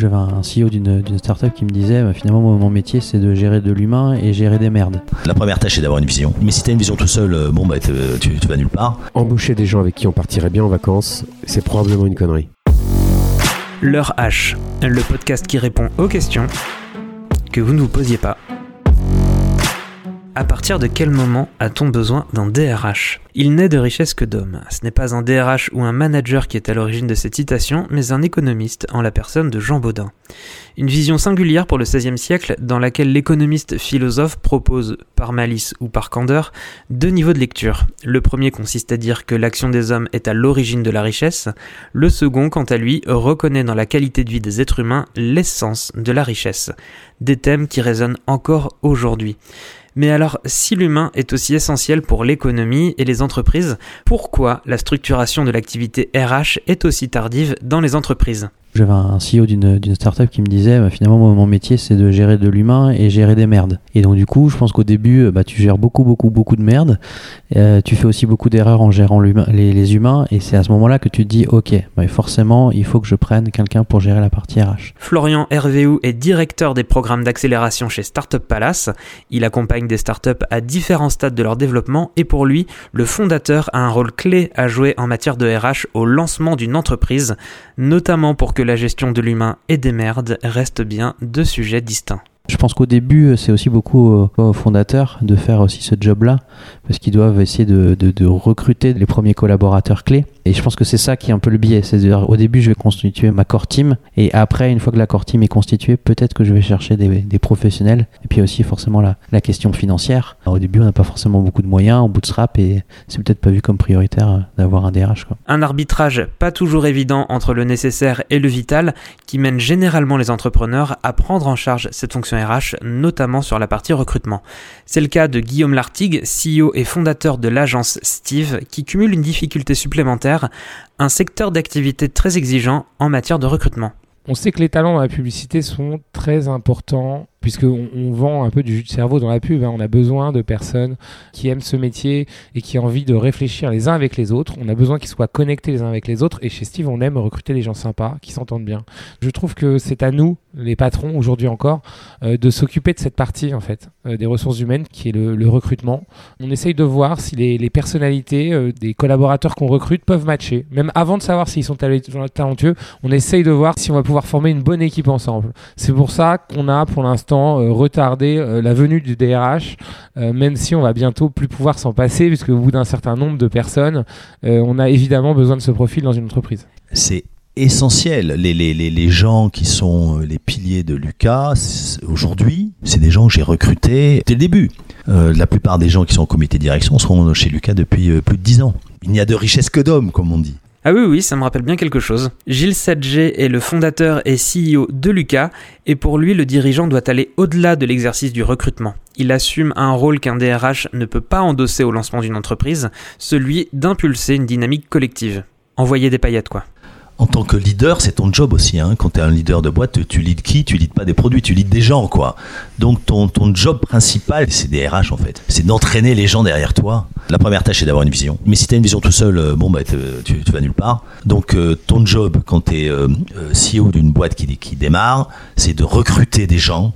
J'avais un CEO d'une d'une startup qui me disait bah, finalement moi, mon métier c'est de gérer de l'humain et gérer des merdes. La première tâche est d'avoir une vision. Mais si t'as une vision tout seul, euh, bon bah tu, tu- tu vas nulle part. Embaucher des gens avec qui on partirait bien en vacances, c'est probablement une connerie. L'heure H, le podcast qui répond aux questions que vous ne vous posiez pas. À partir de quel moment a-t-on besoin d'un DRH Il n'est de richesse que d'hommes. Ce n'est pas un DRH ou un manager qui est à l'origine de cette citation, mais un économiste en la personne de Jean Baudin. Une vision singulière pour le XVIe siècle dans laquelle l'économiste philosophe propose, par malice ou par candeur, deux niveaux de lecture. Le premier consiste à dire que l'action des hommes est à l'origine de la richesse, le second, quant à lui, reconnaît dans la qualité de vie des êtres humains l'essence de la richesse. Des thèmes qui résonnent encore aujourd'hui. Mais alors, si l'humain est aussi essentiel pour l'économie et les entreprises, pourquoi la structuration de l'activité RH est aussi tardive dans les entreprises? J'avais un CEO d'une startup qui me disait bah, finalement mon métier c'est de gérer de l'humain et gérer des merdes. Et donc du coup je pense qu'au début euh, bah, tu gères beaucoup beaucoup beaucoup de merdes. Euh, tu fais aussi beaucoup d'erreurs en gérant les humains et c'est à ce moment-là que tu te dis ok bah, forcément il faut que je prenne quelqu'un pour gérer la partie RH. Florian Hervéou est directeur des programmes d'accélération chez Startup Palace. Il accompagne des startups à différents stades de leur développement et pour lui, le fondateur a un rôle clé à jouer en matière de RH au lancement d'une entreprise, notamment pour que la gestion de l'humain et des merdes reste bien deux sujets distincts. Je pense qu'au début, euh, c'est aussi beaucoup aux fondateurs de faire aussi ce job-là, parce qu'ils doivent essayer de, recruter les premiers collaborateurs clés. Et je pense que c'est ça qui est un peu le biais. C'est-à-dire, au début, je vais constituer ma core team, et après, une fois que la core team est constituée, peut-être que je vais chercher des, professionnels. Et puis aussi, forcément, la, question financière. Au début, on n'a pas forcément beaucoup de moyens, on bootstrap, et c'est peut-être pas vu comme prioritaire euh, d'avoir un DRH. Un arbitrage pas toujours évident entre le nécessaire et le vital qui mène généralement les entrepreneurs à prendre en charge cette fonction Notamment sur la partie recrutement. C'est le cas de Guillaume Lartigue, CEO et fondateur de l'agence Steve, qui cumule une difficulté supplémentaire, un secteur d'activité très exigeant en matière de recrutement. On sait que les talents dans la publicité sont très importants puisqu'on on vend un peu du jus de cerveau dans la pub. hein. On a besoin de personnes qui aiment ce métier et qui ont envie de réfléchir les uns avec les autres. On a besoin qu'ils soient connectés les uns avec les autres. Et chez Steve, on aime recruter des gens sympas, qui s'entendent bien. Je trouve que c'est à nous, les patrons, aujourd'hui encore, euh, de s'occuper de cette partie, en fait, euh, des ressources humaines, qui est le, recrutement. On essaye de voir si les, les personnalités euh, des collaborateurs qu'on recrute peuvent matcher. Même avant de savoir s'ils sont talent- talentueux, on essaye de voir si on va pouvoir former une bonne équipe ensemble. C'est pour ça qu'on a pour l'instant euh, retardé euh, la venue du DRH, euh, même si on va bientôt plus pouvoir s'en passer, puisque au bout d'un certain nombre de personnes, on a évidemment besoin de ce profil dans une entreprise. C'est essentiel. Les, les, les, les gens qui sont les piliers de Lucas, aujourd'hui, c'est des gens que j'ai recrutés dès le début. La plupart des gens qui sont au comité de direction seront chez Lucas depuis plus de 10 ans. Il n'y a de richesse que d'hommes, comme on dit. Ah oui, oui, ça me rappelle bien quelque chose. Gilles Sadger est le fondateur et CEO de Lucas, et pour lui, le dirigeant doit aller au-delà de l'exercice du recrutement. Il assume un rôle qu'un DRH ne peut pas endosser au lancement d'une entreprise, celui d'impulser une dynamique collective. Envoyer des paillettes, quoi. En tant que leader, c'est ton job aussi. Hein. Quand tu es un leader de boîte, tu, leads qui? Tu leads pas des produits, tu leads des gens, quoi. Donc ton, ton job principal, c'est des RH en fait. C'est d'entraîner les gens derrière toi. La première tâche, c'est d'avoir une vision. Mais si tu as une vision tout seul, euh, bon, bah, tu, vas nulle part. Donc euh, ton job, quand tu es CEO d'une boîte qui, qui démarre, c'est de recruter des gens.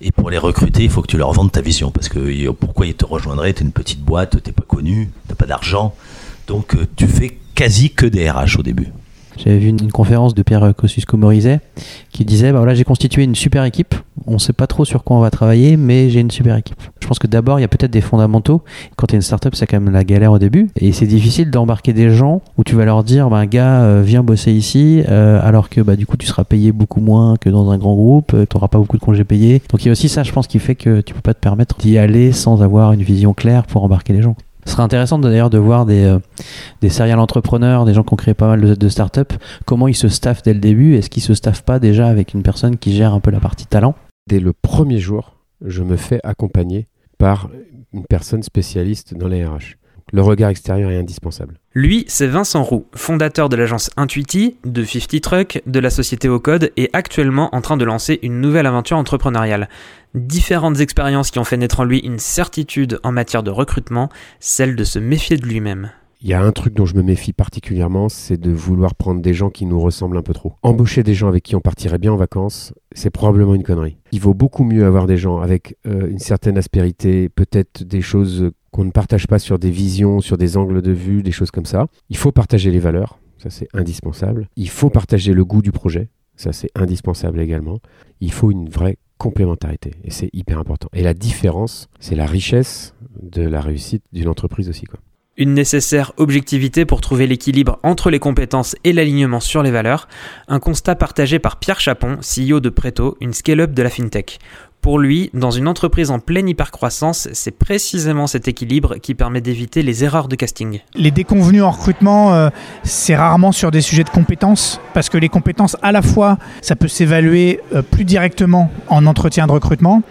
Et pour les recruter, il faut que tu leur vendes ta vision. Parce que euh, pourquoi ils te rejoindraient? Tu es une petite boîte, tu pas connu, tu pas d'argent. Donc euh, tu fais quasi que des RH au début. J'avais vu une, conférence de Pierre Kosciusko-Morizet qui disait bah voilà, j'ai constitué une super équipe. On sait pas trop sur quoi on va travailler, mais j'ai une super équipe. Je pense que d'abord, il y a peut-être des fondamentaux. Quand tu es une startup, c'est quand même la galère au début. Et c'est difficile d'embarquer des gens où tu vas leur dire bah, gars, euh, viens bosser ici, euh, alors que bah, du coup, tu seras payé beaucoup moins que dans un grand groupe, tu n'auras pas beaucoup de congés payés. Donc il y a aussi ça, je pense, qui fait que tu peux pas te permettre d'y aller sans avoir une vision claire pour embarquer les gens. Ce serait intéressant d'ailleurs de voir des, euh, des serial entrepreneurs, des gens qui ont créé pas mal de, de startups, comment ils se staffent dès le début? Est-ce qu'ils se staffent pas déjà avec une personne qui gère un peu la partie talent? Dès le premier jour, je me fais accompagner par une personne spécialiste dans les RH. Le regard extérieur est indispensable. Lui, c'est Vincent Roux, fondateur de l'agence Intuiti, de 50 Truck, de la société Au et actuellement en train de lancer une nouvelle aventure entrepreneuriale. Différentes expériences qui ont fait naître en lui une certitude en matière de recrutement, celle de se méfier de lui-même. Il y a un truc dont je me méfie particulièrement, c'est de vouloir prendre des gens qui nous ressemblent un peu trop. Embaucher des gens avec qui on partirait bien en vacances, c'est probablement une connerie. Il vaut beaucoup mieux avoir des gens avec euh, une certaine aspérité, peut-être des choses qu'on ne partage pas sur des visions, sur des angles de vue, des choses comme ça. Il faut partager les valeurs, ça c'est indispensable. Il faut partager le goût du projet, ça c'est indispensable également. Il faut une vraie complémentarité et c'est hyper important. Et la différence, c'est la richesse de la réussite d'une entreprise aussi. Quoi. Une nécessaire objectivité pour trouver l'équilibre entre les compétences et l'alignement sur les valeurs, un constat partagé par Pierre Chapon, CEO de Preto, une scale-up de la fintech. Pour lui, dans une entreprise en pleine hypercroissance, c'est précisément cet équilibre qui permet d'éviter les erreurs de casting. Les déconvenus en recrutement, euh, c'est rarement sur des sujets de compétences, parce que les compétences, à la fois, ça peut s'évaluer euh, plus directement en entretien de recrutement,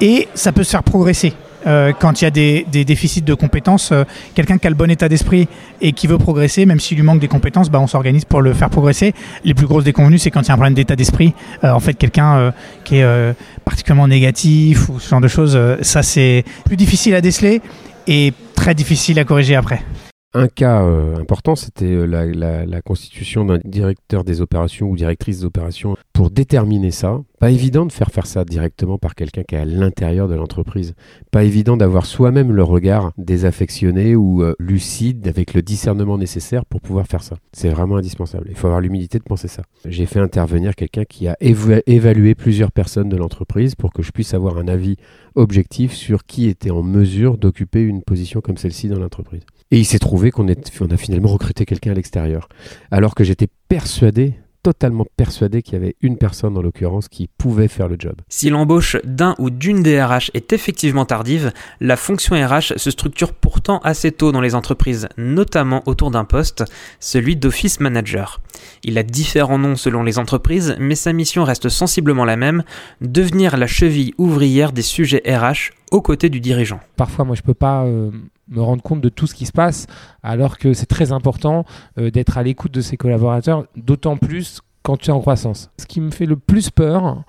et ça peut se faire progresser. Euh, quand il y a des, déficits de compétences, euh, quelqu'un qui a le bon état d'esprit et qui veut progresser, même s'il lui manque des compétences, bah, on s'organise pour le faire progresser. Les plus grosses déconvenues, c'est quand il y a un problème d'état d'esprit. Euh, en fait, quelqu'un qui est particulièrement négatif ou ce genre de choses, ça c'est plus difficile à déceler et très difficile à corriger après. Un cas important, c'était la, la, constitution d'un directeur des opérations ou directrice des opérations pour déterminer ça. Pas évident de faire faire ça directement par quelqu'un qui est à l'intérieur de l'entreprise. Pas évident d'avoir soi-même le regard désaffectionné ou euh, lucide avec le discernement nécessaire pour pouvoir faire ça. C'est vraiment indispensable. Il faut avoir l'humilité de penser ça. J'ai fait intervenir quelqu'un qui a évalué plusieurs personnes de l'entreprise pour que je puisse avoir un avis objectif sur qui était en mesure d'occuper une position comme celle-ci dans l'entreprise. Et il s'est trouvé qu'on a finalement recruté quelqu'un à l'extérieur. Alors que j'étais persuadé totalement persuadé qu'il y avait une personne en l'occurrence qui pouvait faire le job. Si l'embauche d'un ou d'une DRH est effectivement tardive, la fonction RH se structure pourtant assez tôt dans les entreprises, notamment autour d'un poste, celui d'office manager. Il a différents noms selon les entreprises, mais sa mission reste sensiblement la même, devenir la cheville ouvrière des sujets RH aux côtés du dirigeant. Parfois, moi, je peux pas euh, me rendre compte de tout ce qui se passe, alors que c'est très important euh, d'être à l'écoute de ses collaborateurs, d'autant plus quand tu es en croissance. Ce qui me fait le plus peur,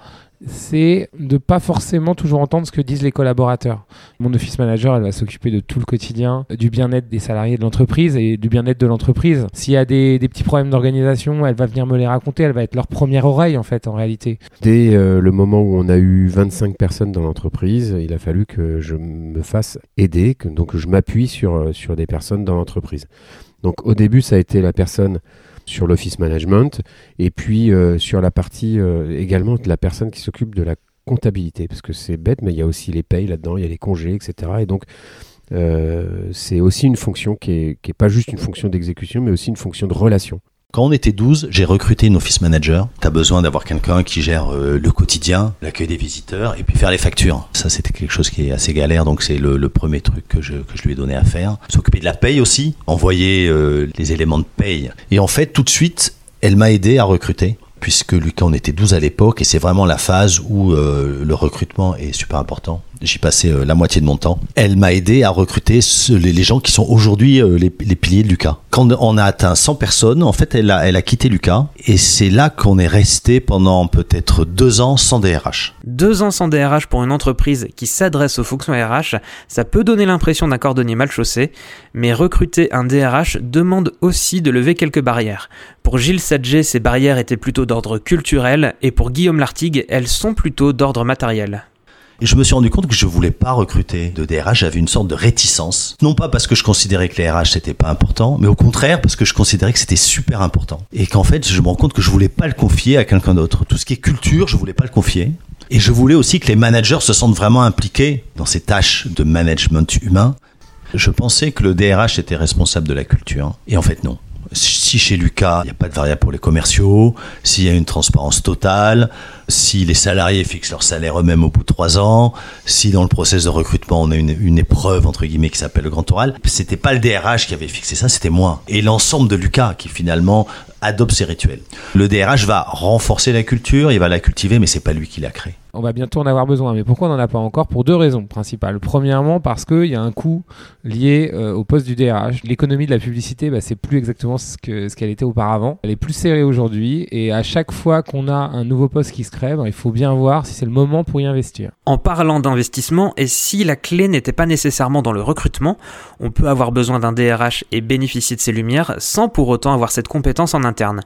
c'est de pas forcément toujours entendre ce que disent les collaborateurs. Mon office manager, elle va s'occuper de tout le quotidien, du bien-être des salariés de l'entreprise et du bien-être de l'entreprise. S'il y a des, petits problèmes d'organisation, elle va venir me les raconter, elle va être leur première oreille en fait en réalité. Dès euh, le moment où on a eu 25 personnes dans l'entreprise, il a fallu que je me fasse aider, que, donc je m'appuie sur, euh, sur des personnes dans l'entreprise. Donc au début, ça a été la personne sur l'office management et puis euh, sur la partie euh, également de la personne qui s'occupe de la comptabilité parce que c'est bête mais il y a aussi les payes là-dedans, il y a les congés etc. Et donc euh, c'est aussi une fonction qui est, qui est pas juste une fonction d'exécution mais aussi une fonction de relation. Quand on était 12, j'ai recruté une office manager. Tu as besoin d'avoir quelqu'un qui gère euh, le quotidien, l'accueil des visiteurs et puis faire les factures. Ça, c'était quelque chose qui est assez galère, donc c'est le, premier truc que je, que je lui ai donné à faire. S'occuper de la paye aussi, envoyer euh, les éléments de paye. Et en fait, tout de suite, elle m'a aidé à recruter puisque Lucas, on était 12 à l'époque, et c'est vraiment la phase où euh, le recrutement est super important. J'y passais euh, la moitié de mon temps. Elle m'a aidé à recruter les, gens qui sont aujourd'hui euh, les, piliers de Lucas. Quand on a atteint 100 personnes, en fait, elle a, quitté Lucas, et c'est là qu'on est resté pendant peut-être deux ans sans DRH. Deux ans sans DRH pour une entreprise qui s'adresse aux fonctions RH, ça peut donner l'impression d'un cordonnier mal chaussé, mais recruter un DRH demande aussi de lever quelques barrières. Pour Gilles Sadger, ces barrières étaient plutôt d'ordre culturel et pour Guillaume Lartigue, elles sont plutôt d'ordre matériel. Et je me suis rendu compte que je voulais pas recruter de DRH, j'avais une sorte de réticence. Non pas parce que je considérais que les RH c'était pas important, mais au contraire parce que je considérais que c'était super important. Et qu'en fait, je me rends compte que je voulais pas le confier à quelqu'un d'autre. Tout ce qui est culture, je voulais pas le confier. Et je voulais aussi que les managers se sentent vraiment impliqués dans ces tâches de management humain. Je pensais que le DRH était responsable de la culture. Et en fait, non si chez Lucas, il n'y a pas de variable pour les commerciaux, s'il y a une transparence totale, si les salariés fixent leur salaire eux-mêmes au bout de trois ans, si dans le process de recrutement on a une, épreuve entre guillemets qui s'appelle le grand oral, c'était pas le DRH qui avait fixé ça, c'était moi et l'ensemble de Lucas qui finalement adopte ces rituels. Le DRH va renforcer la culture, il va la cultiver, mais c'est pas lui qui l'a créé. On va bientôt en avoir besoin. Mais pourquoi on n'en a pas encore Pour deux raisons principales. Premièrement, parce qu'il y a un coût lié euh, au poste du DRH. L'économie de la publicité, bah, c'est plus exactement ce qu'elle était auparavant. Elle est plus serrée aujourd'hui. Et à chaque fois qu'on a un nouveau poste qui se crée, bah, il faut bien voir si c'est le moment pour y investir. En parlant d'investissement, et si la clé n'était pas nécessairement dans le recrutement, on peut avoir besoin d'un DRH et bénéficier de ses lumières sans pour autant avoir cette compétence en interne.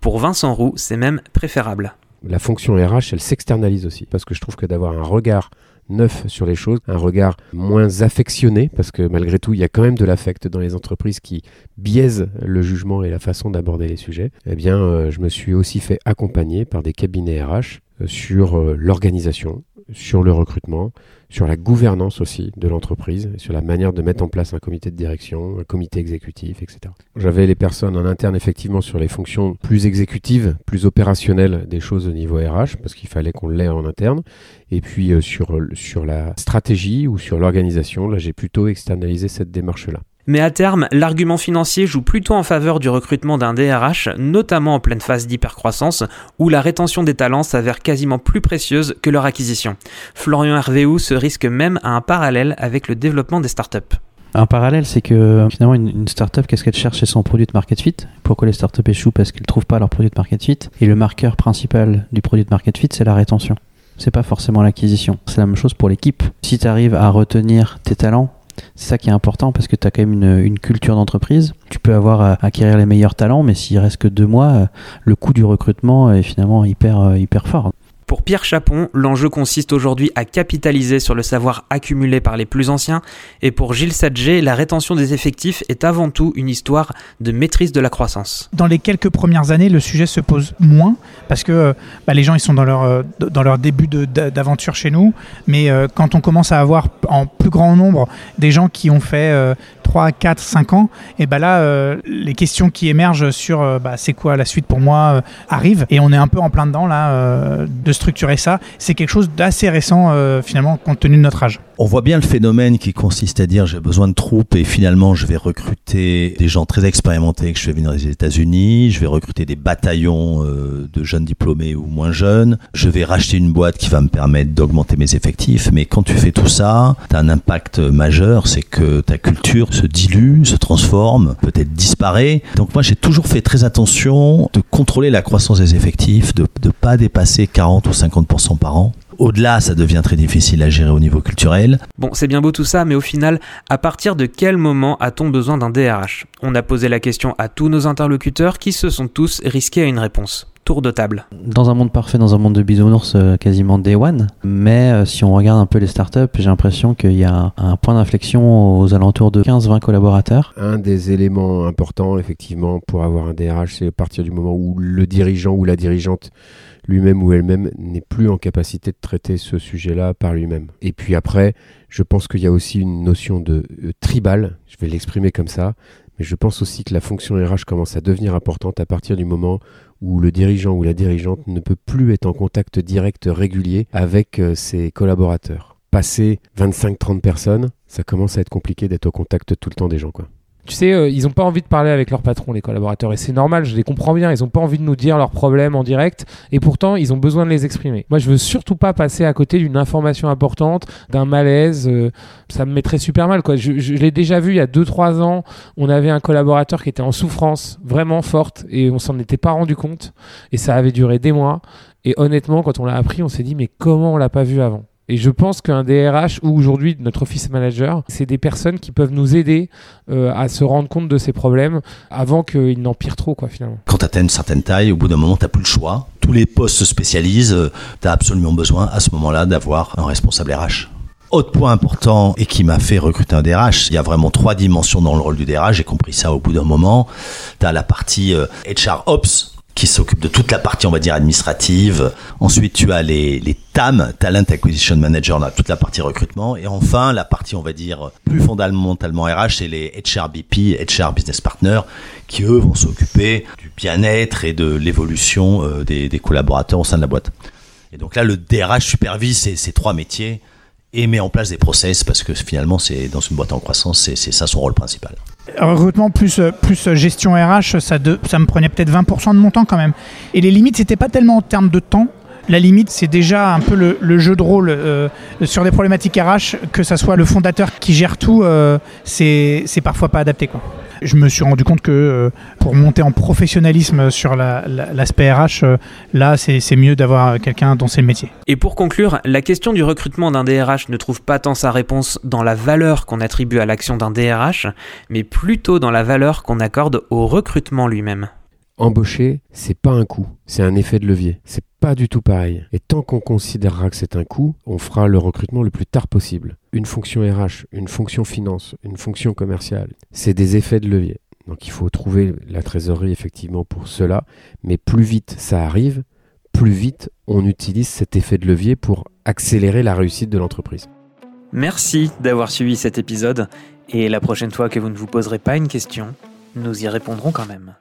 Pour Vincent Roux, c'est même préférable. La fonction RH, elle s'externalise aussi, parce que je trouve que d'avoir un regard neuf sur les choses, un regard moins affectionné, parce que malgré tout, il y a quand même de l'affect dans les entreprises qui biaisent le jugement et la façon d'aborder les sujets, eh bien, euh, je me suis aussi fait accompagner par des cabinets RH euh, sur euh, l'organisation, sur le recrutement, sur la gouvernance aussi de l'entreprise, sur la manière de mettre en place un comité de direction, un comité exécutif, etc. J'avais les personnes en interne effectivement sur les fonctions plus exécutives, plus opérationnelles des choses au niveau RH, parce qu'il fallait qu'on l'ait en interne. Et puis euh, sur, sur la stratégie ou sur l'organisation, là j'ai plutôt externalisé cette démarche-là. Mais à terme, l'argument financier joue plutôt en faveur du recrutement d'un DRH, notamment en pleine phase d'hypercroissance, où la rétention des talents s'avère quasiment plus précieuse que leur acquisition. Florian Hervéou se risque même à un parallèle avec le développement des startups. Un parallèle, c'est que finalement, une, startup, qu'est-ce qu'elle cherche? C'est son produit de market fit. Pourquoi les startups échouent? Parce qu'elles ne trouvent pas leur produit de market fit. Et le marqueur principal du produit de market fit, c'est la rétention. C'est pas forcément l'acquisition. C'est la même chose pour l'équipe. Si tu arrives à retenir tes talents, c'est ça qui est important parce que tu as quand même une, culture d'entreprise. Tu peux avoir à acquérir les meilleurs talents, mais s'il reste que deux mois, euh, le coût du recrutement est finalement hyper, euh, hyper fort. Pour Pierre Chapon, l'enjeu consiste aujourd'hui à capitaliser sur le savoir accumulé par les plus anciens, et pour Gilles Sadger, la rétention des effectifs est avant tout une histoire de maîtrise de la croissance. Dans les quelques premières années, le sujet se pose moins parce que bah, les gens ils sont dans leur, euh, dans leur début d'aventure chez nous, mais euh, quand on commence à avoir en plus grand nombre des gens qui ont fait euh, 3, 4, 5 ans, et bah là, euh, les questions qui émergent sur euh, bah, c'est quoi la suite pour moi euh, arrivent, et on est un peu en plein dedans là euh, de structurer ça. C'est quelque chose d'assez récent euh, finalement compte tenu de notre âge. On voit bien le phénomène qui consiste à dire j'ai besoin de troupes et finalement je vais recruter des gens très expérimentés que je vais venir des États-Unis, je vais recruter des bataillons euh, de jeunes diplômés ou moins jeunes, je vais racheter une boîte qui va me permettre d'augmenter mes effectifs. Mais quand tu fais tout ça, tu as un impact majeur, c'est que ta culture se dilue, se transforme, peut-être disparaît. Donc moi j'ai toujours fait très attention de contrôler la croissance des effectifs, de ne pas dépasser 40 ou 50% par an. Au-delà, ça devient très difficile à gérer au niveau culturel. Bon, c'est bien beau tout ça, mais au final, à partir de quel moment a-t-on besoin d'un DRH On a posé la question à tous nos interlocuteurs qui se sont tous risqués à une réponse. Tour de table. Dans un monde parfait, dans un monde de bisounours, euh, quasiment day one. Mais euh, si on regarde un peu les startups, j'ai l'impression qu'il y a un point d'inflexion aux alentours de 15-20 collaborateurs. Un des éléments importants, effectivement, pour avoir un DRH, c'est à partir du moment où le dirigeant ou la dirigeante lui-même ou elle-même n'est plus en capacité de traiter ce sujet-là par lui-même. Et puis après, je pense qu'il y a aussi une notion de euh, tribal, je vais l'exprimer comme ça, mais je pense aussi que la fonction RH commence à devenir importante à partir du moment où le dirigeant ou la dirigeante ne peut plus être en contact direct régulier avec euh, ses collaborateurs. Passer 25-30 personnes, ça commence à être compliqué d'être au contact tout le temps des gens. Quoi. Tu sais, euh, ils n'ont pas envie de parler avec leur patron, les collaborateurs, et c'est normal, je les comprends bien. Ils n'ont pas envie de nous dire leurs problèmes en direct, et pourtant, ils ont besoin de les exprimer. Moi, je veux surtout pas passer à côté d'une information importante, d'un malaise. euh, ça me mettrait super mal, quoi. Je, je l'ai déjà vu il y a 2-3 ans. On avait un collaborateur qui était en souffrance vraiment forte, et on s'en était pas rendu compte, et ça avait duré des mois. Et honnêtement, quand on l'a appris, on s'est dit, mais comment on l'a pas vu avant? Et je pense qu'un DRH ou aujourd'hui notre office manager, c'est des personnes qui peuvent nous aider euh, à se rendre compte de ces problèmes avant qu'ils n'empirent trop, quoi, finalement. Quand tu atteins une certaine taille, au bout d'un moment, tu n'as plus le choix. Tous les postes se spécialisent. Tu as absolument besoin à ce moment-là d'avoir un responsable RH. Autre point important et qui m'a fait recruter un DRH, il y a vraiment trois dimensions dans le rôle du DRH. J'ai compris ça au bout d'un moment. Tu as la partie euh, HR Ops qui s'occupe de toute la partie, on va dire, administrative. Ensuite, tu as les, les TAM, Talent Acquisition Manager, là, toute la partie recrutement. Et enfin, la partie, on va dire, plus fondamentalement RH, c'est les HRBP, HR Business Partner, qui eux vont s'occuper du bien-être et de l'évolution euh, des, collaborateurs au sein de la boîte. Et donc là, le DRH supervise ces, ces trois métiers et met en place des process parce que finalement, c'est dans une boîte en croissance, c'est ça son rôle principal. Recrutement plus, euh, euh, gestion RH, ça, de- ça me prenait peut-être 20% de mon temps quand même. Et les limites, c'était pas tellement en termes de temps, la limite, c'est déjà un peu le, jeu de rôle euh, sur des problématiques RH, que ça soit le fondateur qui gère tout, euh, c'est parfois pas adapté. Quoi. Je me suis rendu compte que euh, pour monter en professionnalisme sur l'aspect RH, là, c'est mieux d'avoir quelqu'un dont c'est le métier. Et pour conclure, la question du recrutement d'un DRH ne trouve pas tant sa réponse dans la valeur qu'on attribue à l'action d'un DRH, mais plutôt dans la valeur qu'on accorde au recrutement lui-même. Embaucher, c'est pas un coût, c'est un effet de levier. C'est pas du tout pareil. Et tant qu'on considérera que c'est un coût, on fera le recrutement le plus tard possible. Une fonction RH, une fonction finance, une fonction commerciale, c'est des effets de levier. Donc il faut trouver la trésorerie effectivement pour cela, mais plus vite ça arrive, plus vite on utilise cet effet de levier pour accélérer la réussite de l'entreprise. Merci d'avoir suivi cet épisode et la prochaine fois que vous ne vous poserez pas une question, nous y répondrons quand même.